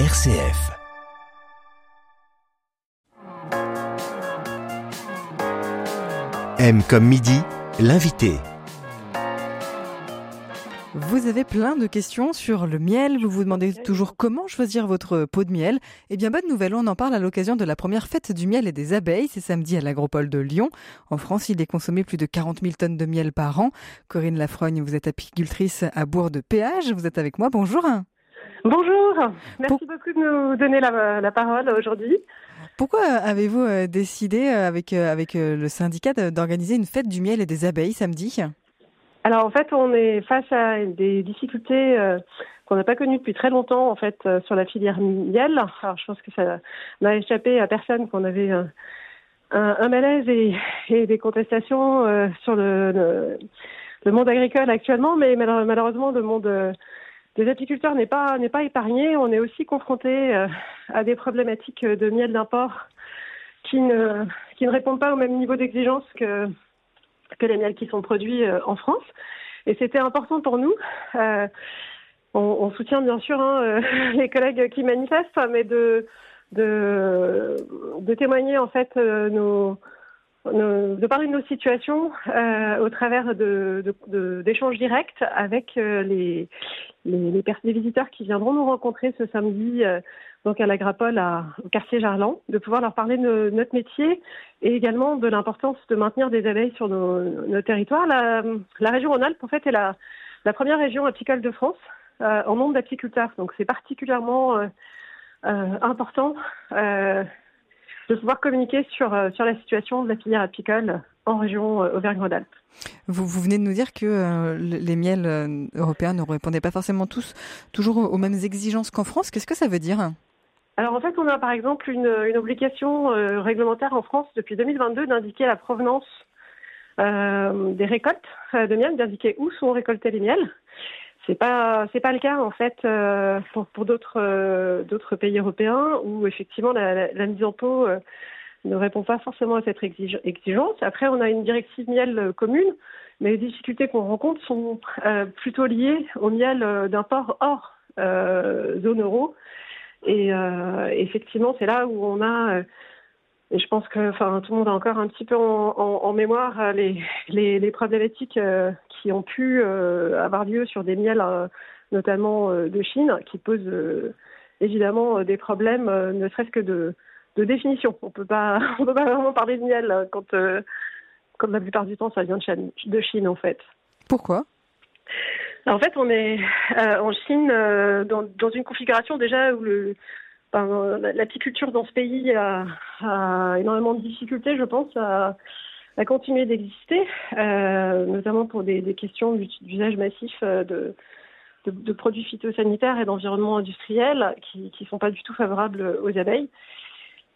RCF. M comme midi, l'invité. Vous avez plein de questions sur le miel. Vous vous demandez toujours comment choisir votre pot de miel. Eh bien, bonne nouvelle, on en parle à l'occasion de la première fête du miel et des abeilles. C'est samedi à l'Agropole de Lyon. En France, il est consommé plus de 40 000 tonnes de miel par an. Corinne Lafrogne, vous êtes apicultrice à Bourg de Péage. Vous êtes avec moi. Bonjour. Bonjour, merci beaucoup de nous donner la, parole aujourd'hui. Pourquoi avez-vous euh, décidé euh, avec, euh, avec le syndicat d'organiser une fête du miel et des abeilles samedi? Alors en fait, on est face à des difficultés qu'on n'a pas connues depuis très longtemps en fait sur la filière miel. Alors je pense que ça n'a échappé à personne qu'on avait un, malaise et, des contestations sur le, le, monde agricole actuellement, mais malheureusement le monde les apiculteurs n'est pas n'est pas épargné. On est aussi confronté euh, à des problématiques de miel d'import qui ne qui ne répondent pas au même niveau d'exigence que que les miels qui sont produits euh, en France. Et c'était important pour nous. Euh, on, on, soutient bien sûr hein, les collègues qui manifestent, mais de de, de témoigner en fait nos de parler de nos situations euh, au travers d'échanges de, directs avec euh, les, les, les, visiteurs qui viendront nous rencontrer ce samedi euh, donc à l'Agrapole au quartier Jarlan, de pouvoir leur parler de, notre métier et également de l'importance de maintenir des abeilles sur nos, nos territoires. La, la région Rhône-Alpes en fait est la, la première région apicole de France en nombre d'apiculteurs, donc c'est particulièrement important de pouvoir communiquer sur, euh, sur la situation de la filière apicole en région euh, Auvergne-Rhône-Alpes. Vous, vous, venez de nous dire que euh, les miels européens ne répondaient pas forcément tous toujours aux mêmes exigences qu'en France. Qu'est-ce que ça veut dire? Alors en fait, on a par exemple une, une obligation réglementaire en France depuis 2022 d'indiquer la provenance des récoltes de miel, d'indiquer où sont récoltés les miels. C'est pas c'est pas le cas en fait euh, pour, pour d'autres euh, d'autres pays européens où effectivement la, la, mise en pot euh, ne répond pas forcément à cette exigence. Après, on a une directive miel commune, mais les difficultés qu'on rencontre sont plutôt liées au miel d'import hors zone euro. Et effectivement, c'est là où on a et je pense que enfin, tout le monde a encore un petit peu en, en, mémoire les, les, les problématiques qui ont pu euh, avoir lieu sur des miels, euh, notamment euh, de Chine, qui posent évidemment des problèmes, ne serait-ce que de, de définition. On on peut pas vraiment parler de miel quand, quand la plupart du temps ça vient de Chine, de Chine en fait. Pourquoi? En fait, on est en Chine dans, dans, une configuration déjà où le, l'apiculture dans ce pays a, énormément de difficultés, je pense, à, continuer d'exister, euh, notamment pour des, questions d'usage massif euh, de, produits phytosanitaires et d'environnement industriel qui ne sont pas du tout favorables aux abeilles.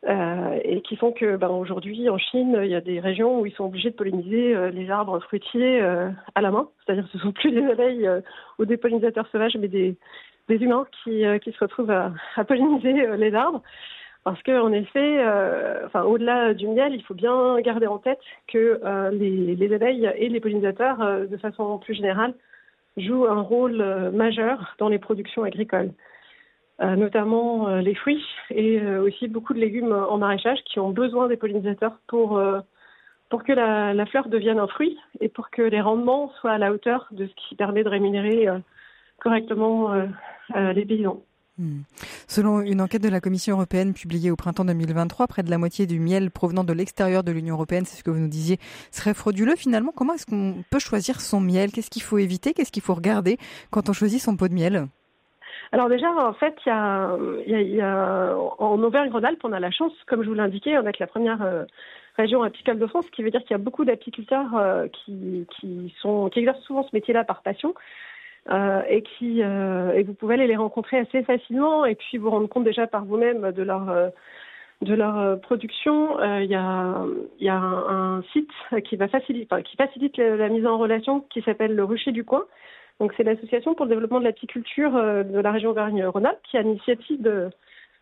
Euh, et qui font que ben, aujourd'hui en Chine, il y a des régions où ils sont obligés de polliniser euh, les arbres fruitiers euh, à la main. C'est-à-dire que ce sont plus des abeilles ou des pollinisateurs sauvages, mais des, des humains qui, qui se retrouvent à, polliniser les arbres. Parce qu'en effet, euh, enfin, au-delà du miel, il faut bien garder en tête que euh, les, les, abeilles et les pollinisateurs, euh, de façon plus générale, jouent un rôle euh, majeur dans les productions agricoles, euh, notamment les fruits et aussi beaucoup de légumes en maraîchage qui ont besoin des pollinisateurs pour, pour que la, fleur devienne un fruit et pour que les rendements soient à la hauteur de ce qui permet de rémunérer correctement les paysans. Hmm. Selon une enquête de la Commission européenne publiée au printemps 2023, près de la moitié du miel provenant de l'extérieur de l'Union européenne, c'est ce que vous nous disiez, serait frauduleux. Finalement, comment est-ce qu'on peut choisir son miel? Qu'est-ce qu'il faut éviter? Qu'est-ce qu'il faut regarder quand on choisit son pot de miel? Alors déjà, en fait, il y a, y y a en Auvergne-Rhône-Alpes, on a la chance, comme je vous l'indiquais, d'être la première euh, région apicale de France, ce qui veut dire qu'il y a beaucoup d'apiculteurs euh, qui, qui, sont, qui exercent souvent ce métier-là par passion. Euh, et qui euh, et vous pouvez aller les rencontrer assez facilement et puis vous rendre compte déjà par vous-même de leur euh, de leur production. Il y a il y a un, site qui va qui facilite la, mise en relation qui s'appelle le Rucher du coin. Donc c'est l'association pour le développement de l'apiculture de la région Auvergne-Rhône-Alpes qui a l'initiative de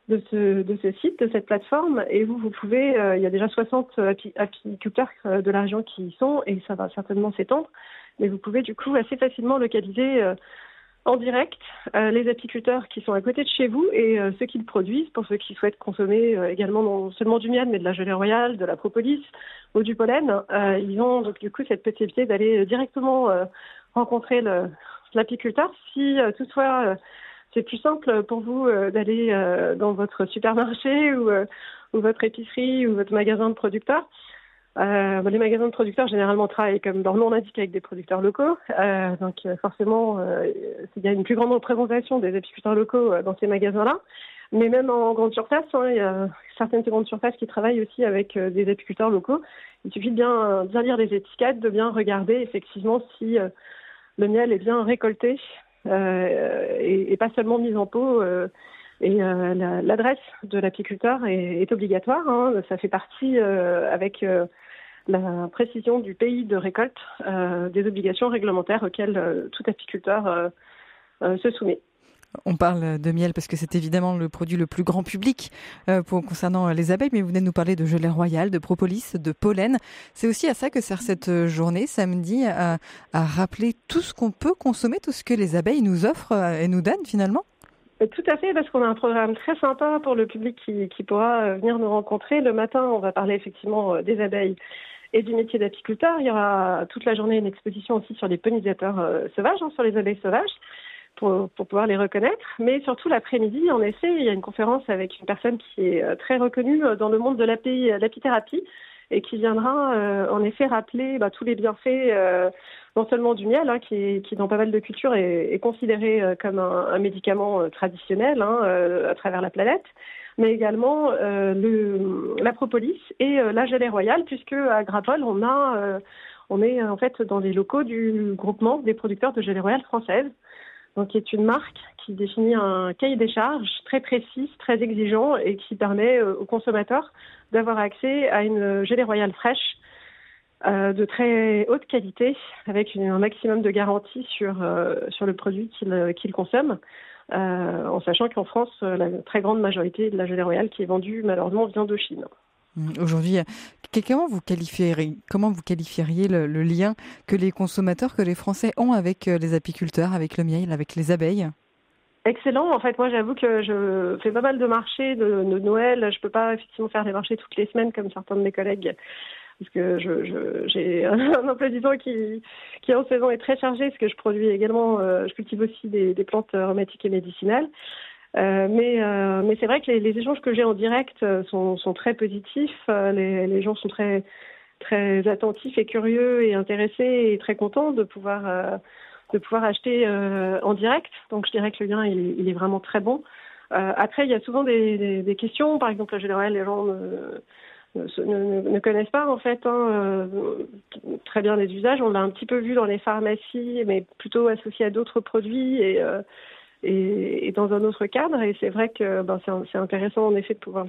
de ce, de ce site, de cette plateforme. Et vous, vous pouvez, il y a déjà 60 apiculteurs de la région qui y sont, et ça va certainement s'étendre mais vous pouvez du coup assez facilement localiser euh, en direct les apiculteurs qui sont à côté de chez vous et ceux qui le produisent, pour ceux qui souhaitent consommer également non seulement du miel, mais de la gelée royale, de la propolis ou du pollen. ils ont donc du coup cette possibilité d'aller directement rencontrer l'apiculteur. Si toutefois c'est plus simple pour vous d'aller dans votre supermarché ou, ou votre épicerie ou votre magasin de producteurs, euh, les magasins de producteurs généralement travaillent comme leur nom l'indique avec des producteurs locaux. Euh, donc euh, forcément, il y a une plus grande représentation des apiculteurs locaux dans ces magasins-là. Mais même en grande surface, hein, il y a certaines grandes surfaces qui travaillent aussi avec des apiculteurs locaux. Il suffit de bien, lire les étiquettes, de bien regarder effectivement si le miel est bien récolté et, pas seulement mis en pot. et l'adresse de l'apiculteur est, est, obligatoire. Hein. Ça fait partie avec la précision du pays de récolte euh, des obligations réglementaires auxquelles euh, tout apiculteur euh, se soumet. On parle de miel parce que c'est évidemment le produit le plus grand public pour, concernant les abeilles, mais vous venez de nous parler de gelée royale, de propolis, de pollen. C'est aussi à ça que sert cette journée, samedi, à, à rappeler tout ce qu'on peut consommer, tout ce que les abeilles nous offrent et nous donnent finalement tout à fait, parce qu'on a un programme très sympa pour le public qui, qui pourra venir nous rencontrer. Le matin, on va parler effectivement des abeilles et du métier d'apiculteur. Il y aura toute la journée une exposition aussi sur les pollinisateurs euh, sauvages, hein, sur les abeilles sauvages, pour, pour pouvoir les reconnaître. Mais surtout l'après-midi, en effet, il y a une conférence avec une personne qui est euh, très reconnue euh, dans le monde de l'apithérapie et qui viendra en effet rappeler bah, tous les bienfaits non seulement du miel, hein, qui, dans pas mal de cultures est, considéré comme un, médicament traditionnel hein, à travers la planète, mais également euh, la propolis et euh, la gelée royale, puisque à Grappol, on euh, on est en fait dans les locaux du groupement des producteurs de gelée royale française, donc qui est une marque qui définit un cahier des charges très précis, très exigeant et qui permet aux consommateurs d'avoir accès à une gelée royale fraîche de très haute qualité avec une, un maximum de garantie sur, sur le produit qu'ils qu'il consomment. Euh, en sachant qu'en France, euh, la très grande majorité de la gelée royale qui est vendue malheureusement vient de Chine. Mmh, aujourd'hui, comment vous qualifieriez, comment vous qualifieriez le, le, lien que les consommateurs, que les Français ont avec euh, les apiculteurs, avec le miel, avec les abeilles? Excellent. En fait, moi, j'avoue que je fais pas mal de marchés de, de Noël. Je peux pas effectivement faire des marchés toutes les semaines comme certains de mes collègues parce que je, j'ai un emploi du temps qui, en saison est très chargé, parce que je produis également, euh, je cultive aussi des, plantes aromatiques et médicinales. Euh, mais euh, mais c'est vrai que les, échanges que j'ai en direct sont, très positifs. Les, gens sont très attentifs et curieux et intéressés et très contents de pouvoir de pouvoir acheter en direct. Donc je dirais que le lien il, est vraiment très bon. après il y a souvent des questions. Par exemple, en général, les gens ne, connaissent pas en fait hein, euh, très bien les usages. On l'a un petit peu vu dans les pharmacies, mais plutôt associé à d'autres produits et, euh, dans un autre cadre. Et c'est vrai que ben, c'est intéressant en effet de pouvoir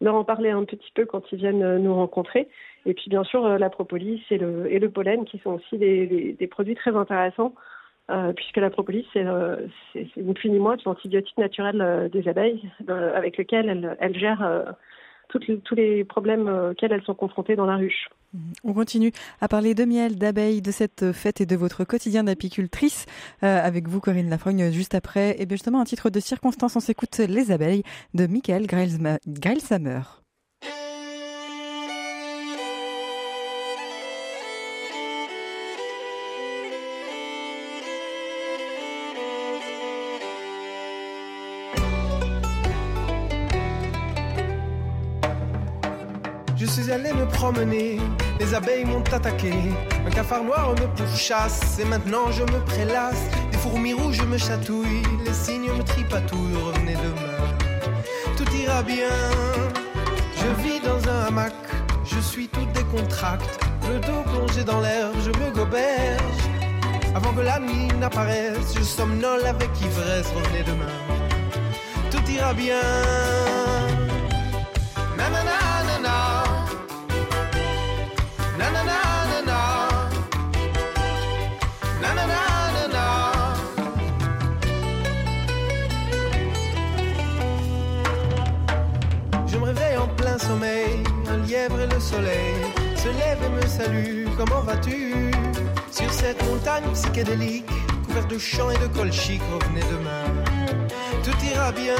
leur, en parler un petit peu quand ils viennent nous rencontrer. Et puis bien sûr la propolis et le, pollen qui sont aussi des, produits très intéressants. Euh, puisque la propolis, c'est euh, ni plus ni moins que l'antibiotique naturel euh, des abeilles, euh, avec lequel elles gèrent tous les problèmes euh, auxquels elles sont confrontées dans la ruche. On continue à parler de miel, d'abeilles, de cette fête et de votre quotidien d'apicultrice euh, avec vous, Corinne Lafrogne, juste après. Et bien justement, un titre de circonstance, on s'écoute Les abeilles de Michael Greilsamer. Suis allé me promener, les abeilles m'ont attaqué. Un cafard noir me pourchasse et maintenant je me prélasse. Des fourmis rouges me chatouillent, les cygnes me tripatouillent. Revenez demain, tout ira bien. Je vis dans un hamac, je suis tout décontracte. Le dos plongé dans l'air, je me goberge. Avant que la nuit n'apparaisse, je somnole avec ivresse. Revenez demain, tout ira bien. Et le soleil se lève et me salue. Comment vas-tu? Sur cette montagne psychédélique, couvert de champs et de colchiques, revenez demain. Tout ira bien.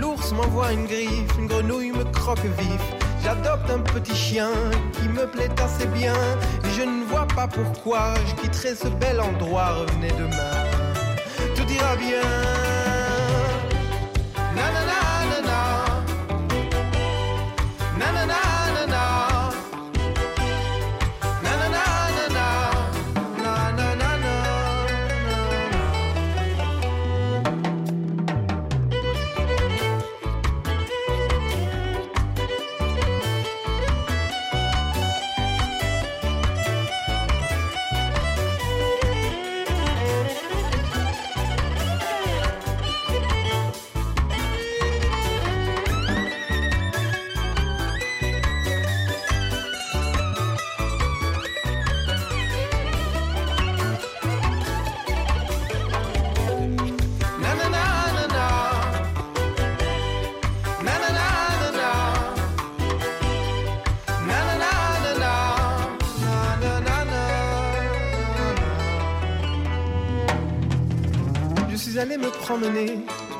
L'ours m'envoie une griffe, une grenouille me croque vif. J'adopte un petit chien qui me plaît assez bien. Je ne vois pas pourquoi je quitterai ce bel endroit, revenez demain. Tout ira bien.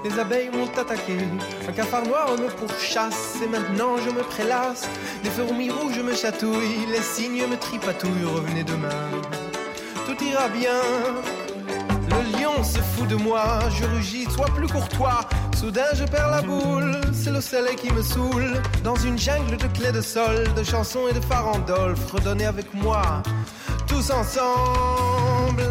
Les abeilles m'ont attaqué, un cafard noir me pourchasse, et maintenant je me prélasse, des fourmis rouges me chatouillent, les cygnes me tripatouillent, revenez demain, tout ira bien. Le lion se fout de moi, je rugis, sois plus courtois. Soudain je perds la boule, c'est le soleil qui me saoule. Dans une jungle de clés de sol, de chansons et de farandoles, redonnez avec moi, tous ensemble.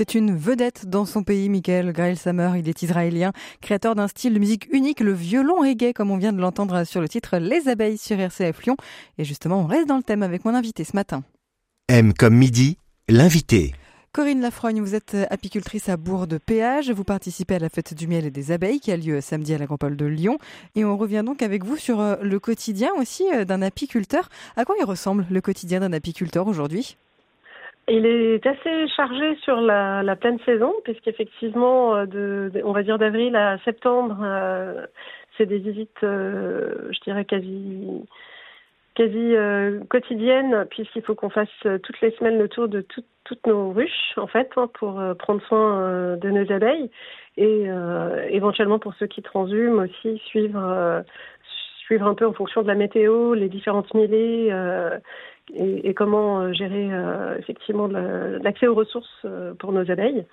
C'est une vedette dans son pays, Michael Grail Summer. Il est israélien, créateur d'un style de musique unique, le violon reggae, comme on vient de l'entendre sur le titre Les abeilles sur RCF Lyon. Et justement, on reste dans le thème avec mon invité ce matin. M comme midi, l'invité. Corinne Lafrogne, vous êtes apicultrice à Bourg de Péage. Vous participez à la fête du miel et des abeilles qui a lieu samedi à l'agropole de Lyon. Et on revient donc avec vous sur euh, le quotidien aussi euh, d'un apiculteur. À quoi il ressemble le quotidien d'un apiculteur aujourd'hui? Il est assez chargé sur la, pleine saison, puisqu'effectivement, euh, de, on va dire d'avril à septembre, euh, c'est des visites, euh, je dirais quasi quasi quotidiennes, puisqu'il faut qu'on fasse toutes les semaines le tour de toutes nos ruches, en fait, hein, pour prendre soin de nos abeilles, et éventuellement pour ceux qui transhument aussi suivre suivre un peu en fonction de la météo, les différentes millées et, comment euh, gérer euh, effectivement l'accès aux ressources euh, pour nos abeilles.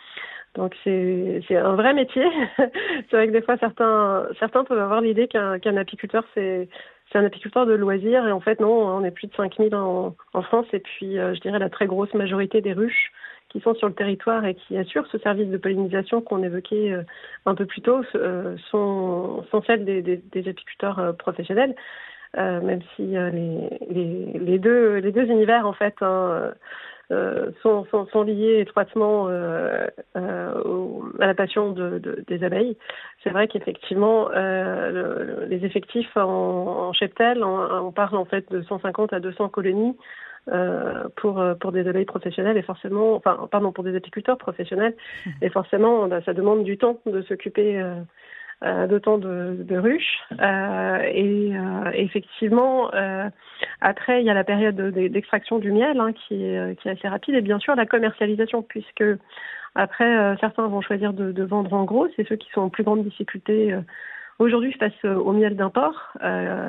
Donc c'est un vrai métier. c'est vrai que des fois certains certains peuvent avoir l'idée qu'un apiculteur c'est c'est un apiculteur de loisirs et en fait non, on est plus de 5000 en, en France et puis je dirais la très grosse majorité des ruches qui sont sur le territoire et qui assurent ce service de pollinisation qu'on évoquait un peu plus tôt sont, sont celles des, des, des apiculteurs professionnels. Euh, même si euh, les, les, les, deux, les deux univers en fait hein, euh, sont, sont, sont, liés étroitement à la passion de, de, des abeilles. C'est vrai qu'effectivement, le, les effectifs en, en cheptel, on, on, parle en fait de 150 à 200 colonies pour pour des abeilles professionnelles et forcément, enfin pardon pour des apiculteurs professionnels et forcément, bah, ça demande du temps de s'occuper d'autant de, de, ruches. Euh, et euh, effectivement, après, il y a la période d'extraction du miel hein, qui, est, qui est assez rapide et bien sûr la commercialisation puisque après, certains vont choisir de, de, vendre en gros, c'est ceux qui sont en plus grande difficulté aujourd'hui face au miel d'import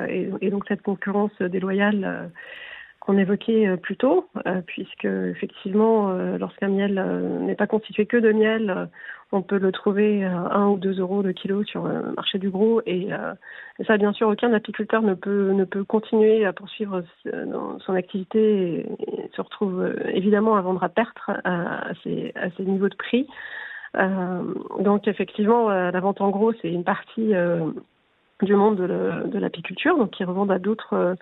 et, et, donc cette concurrence déloyale qu'on évoquait plus tôt, puisque effectivement, lorsqu'un miel n'est pas constitué que de miel, on peut le trouver à 1 ou 2 euros le kilo sur le marché du gros. Et, euh, ça, bien sûr, aucun apiculteur ne peut, ne peut continuer à poursuivre son activité et, se retrouve euh, évidemment à vendre à perte à, ces, à ces niveaux de prix. Euh, donc, effectivement, la vente en gros, c'est une partie du monde de l'apiculture, donc qui revendent à d'autres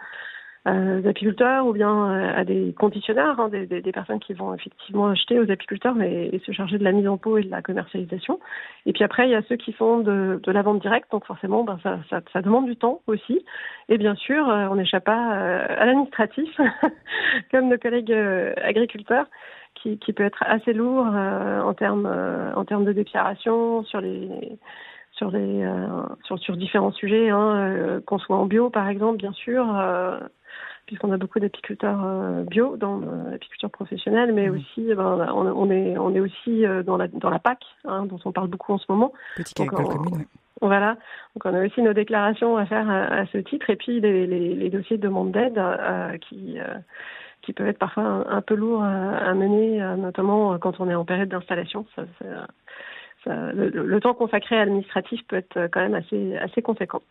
euh, apiculteurs ou bien à des conditionneurs, hein, des, personnes qui vont effectivement acheter aux apiculteurs et se charger de la mise en pot et de la commercialisation. Et puis après, il y a ceux qui font de, la vente directe, donc forcément, ben, ça, ça, ça, demande du temps aussi. Et bien sûr, on n'échappe pas à l'administratif, comme nos collègues agriculteurs qui, qui peut être assez lourd euh, en termes euh, en termes de déclaration sur les sur les euh, sur, sur différents sujets, hein, qu'on soit en bio par exemple, bien sûr, puisqu'on a beaucoup d'apiculteurs bio dans l'apiculture professionnelle, mais mmh. aussi ben, on, on, est on est aussi dans la dans la PAC, hein, dont on parle beaucoup en ce moment. Petite agricole commune. Voilà, donc on a aussi nos déclarations à faire à, ce titre, et puis les, les, les dossiers de demande d'aide qui qui peuvent être parfois un, peu lourds à, mener, euh, notamment quand on est en période d'installation. Le, temps consacré à l'administratif peut être quand même assez, assez conséquent.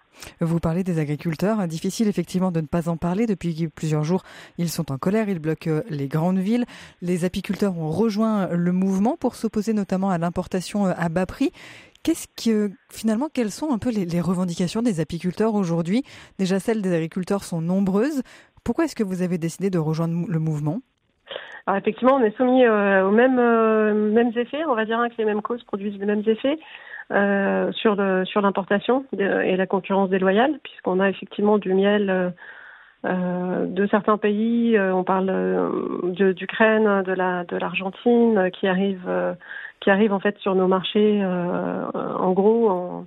Vous parlez des agriculteurs. Difficile effectivement de ne pas en parler. Depuis plusieurs jours, ils sont en colère, ils bloquent les grandes villes. Les apiculteurs ont rejoint le mouvement pour s'opposer notamment à l'importation à bas prix. Qu'est-ce que finalement, quelles sont un peu les revendications des apiculteurs aujourd'hui? Déjà, celles des agriculteurs sont nombreuses. Pourquoi est-ce que vous avez décidé de rejoindre le mouvement? Alors effectivement, on est soumis euh, aux mêmes, euh, mêmes effets, on va dire hein, que les mêmes causes produisent les mêmes effets euh, sur sur l'importation et la concurrence déloyale, puisqu'on a effectivement du miel de certains pays. on parle d'Ukraine, de la de l'Argentine, qui arrive qui arrive en fait sur nos marchés en gros en,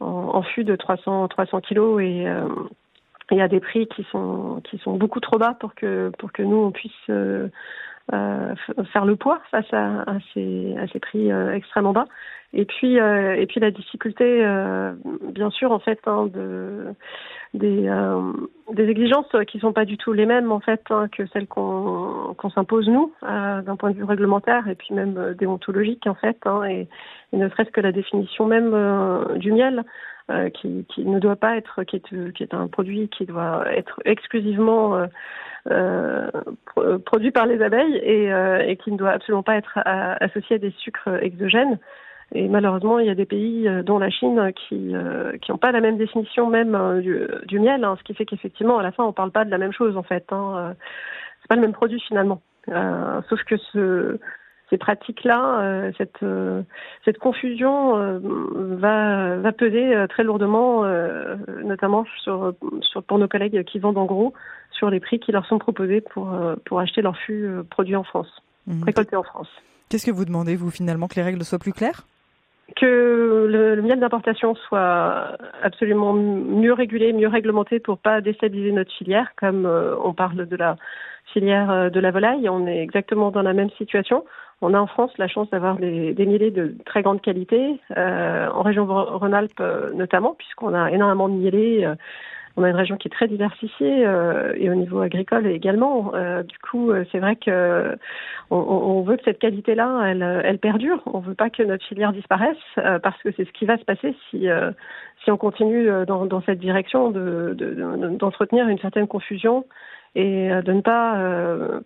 en, en, fût de 300 300 kilos et il y a des prix qui sont qui sont beaucoup trop bas pour que pour que nous on puisse euh, euh, faire le poids face à, à, ces, à ces prix euh, extrêmement bas. Et puis et puis la difficulté, bien sûr en fait, hein, de des des exigences qui sont pas du tout les mêmes en fait hein, que celles qu'on qu'on s'impose nous d'un point de vue réglementaire et puis même déontologique en fait hein, et, et, ne serait-ce que la définition même du miel. Euh, qui, qui, ne doit pas être, qui est, qui est un produit qui doit être exclusivement euh, euh, produit par les abeilles et, et, qui ne doit absolument pas être associé à des sucres exogènes. Et malheureusement, il y a des pays, dont la Chine, qui qui n'ont pas la même définition même du, du miel, hein, ce qui fait qu'effectivement, à la fin, on parle pas de la même chose en fait. Hein. C'est pas le même produit finalement. Euh, sauf que ce, ces pratiques-là, euh, cette, euh, cette confusion euh, va, va peser très lourdement, notamment sur, sur, pour nos collègues qui vendent en gros, sur les prix qui leur sont proposés pour, pour acheter leurs fûts produits en France, mmh. récoltés en France. Qu'est-ce que vous demandez, vous, finalement, que les règles soient plus claires? Que le, miel d'importation soit absolument mieux régulé, mieux réglementé pour pas déstabiliser notre filière, comme on parle de la filière de la volaille, on est exactement dans la même situation. On a en France la chance d'avoir des, des mielés de très grande qualité, euh, en région Rhône-Alpes euh, notamment, puisqu'on a énormément de mielés. Euh, on a une région qui est très diversifiée et au niveau agricole également. du coup, c'est vrai que on, veut que cette qualité-là, elle, elle perdure. On veut pas que notre filière disparaisse parce que c'est ce qui va se passer si si on continue dans, dans cette direction de, d'entretenir une certaine confusion et de ne pas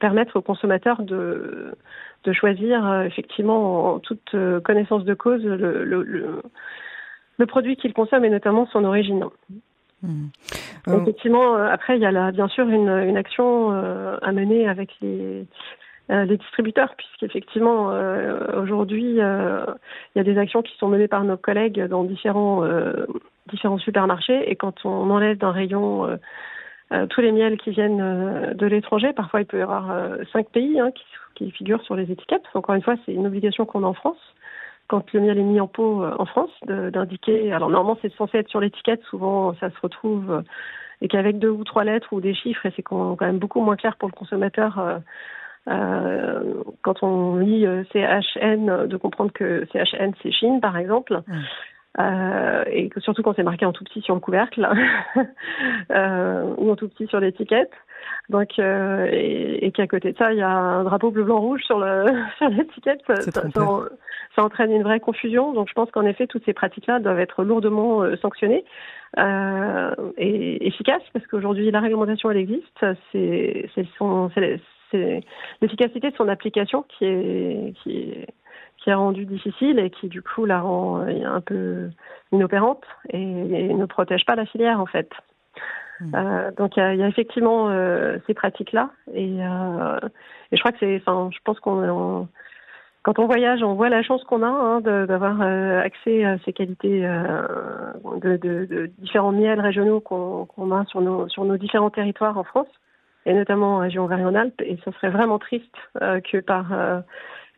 permettre aux consommateurs de de choisir euh, effectivement en toute euh, connaissance de cause le, le, le, produit qu'il consomme et notamment son origine. Hmm. Effectivement, euh, après, il y a là, bien sûr une, une action à mener avec les, les distributeurs, puisqu'effectivement, aujourd'hui, il y a des actions qui sont menées par nos collègues dans différents, différents supermarchés, et quand on enlève d'un rayon euh, tous les miels qui viennent euh, de l'étranger. Parfois, il peut y avoir euh, cinq pays hein, qui, qui, figurent sur les étiquettes. Encore une fois, c'est une obligation qu'on a en France. Quand le miel est mis en pot en France, d'indiquer. Alors normalement, c'est censé être sur l'étiquette. Souvent, ça se retrouve et qu'avec deux ou trois lettres ou des chiffres, et c'est quand même beaucoup moins clair pour le consommateur. Quand on lit CHN, de comprendre que CHN c'est Chine par exemple, mmh. Euh, et surtout quand c'est marqué en tout petit sur le couvercle euh, ou en tout petit sur l'étiquette. Donc euh, et, et qu'à côté de ça, il y a un drapeau bleu blanc rouge sur le sur l'étiquette. Ça, ça, entraîne une vraie confusion. Donc je pense qu'en effet, toutes ces pratiques-là doivent être lourdement sanctionnées et efficaces parce qu'aujourd'hui la réglementation elle existe. C'est c'est l'efficacité de son application qui est qui est qui a rendu difficile et qui du coup la rend euh, un peu inopérante et, ne protège pas la filière en fait. Hmm. Euh, donc il y, a effectivement euh, ces pratiques-là, et, euh, et, je crois que c'est, enfin, je pense qu'on quand on voyage, on voit la chance qu'on a hein, d'avoir accès à ces qualités de, de, de, différents miels régionaux qu'on a sur nos, sur nos différents territoires en France, et notamment en région Auvergne-Rhône-Alpes. Et ce serait vraiment triste que par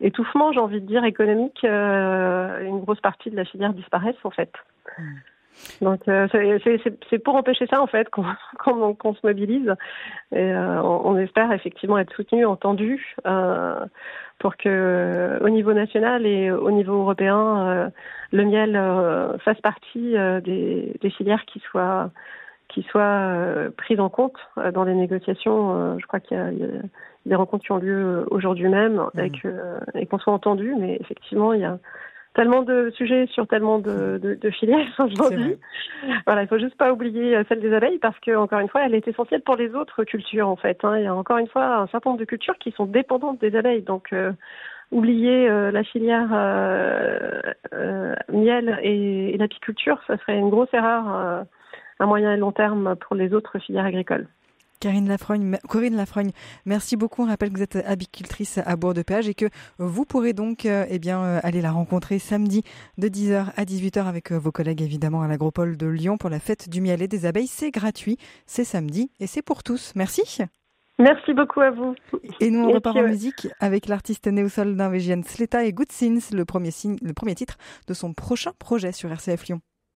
étouffement, j'ai envie de dire, économique, une grosse partie de la filière disparaisse en fait. Hmm. Donc euh, c'est pour empêcher ça en fait qu'on se mobilise et euh, on, espère effectivement être soutenu, entendu euh, pour que au niveau national et au niveau européen le miel fasse partie des, des, filières qui soient qui soient prises en compte dans les négociations. je crois qu'il y, a des rencontres qui ont lieu aujourd'hui même mmh. et et qu'on soit entendu, mais effectivement il y a tellement de sujets sur tellement de, de, de filières aujourd'hui. Voilà, il faut juste pas oublier euh, celle des abeilles parce que encore une fois, elle est essentielle pour les autres cultures en fait. Hein. Il y a encore une fois un certain nombre de cultures qui sont dépendantes des abeilles, donc euh, oublier euh, la filière miel et, et l'apiculture, ça serait une grosse erreur à moyen et long terme pour les autres filières agricoles. Karine Lafrogne, Corinne Lafrogne, merci beaucoup. On rappelle que vous êtes apicultrice à Bourg de Péage et que vous pourrez donc euh, eh bien, euh, aller la rencontrer samedi de 10h à 18h avec euh, vos collègues évidemment à l'agropole de Lyon pour la fête du miel et des abeilles. C'est gratuit, c'est samedi et c'est pour tous. Merci. Merci beaucoup à vous. Et nous, on repart en musique avec l'artiste néo-sol norvégienne Sleta et Good Sins, le premier, le premier titre de son prochain projet sur RCF Lyon.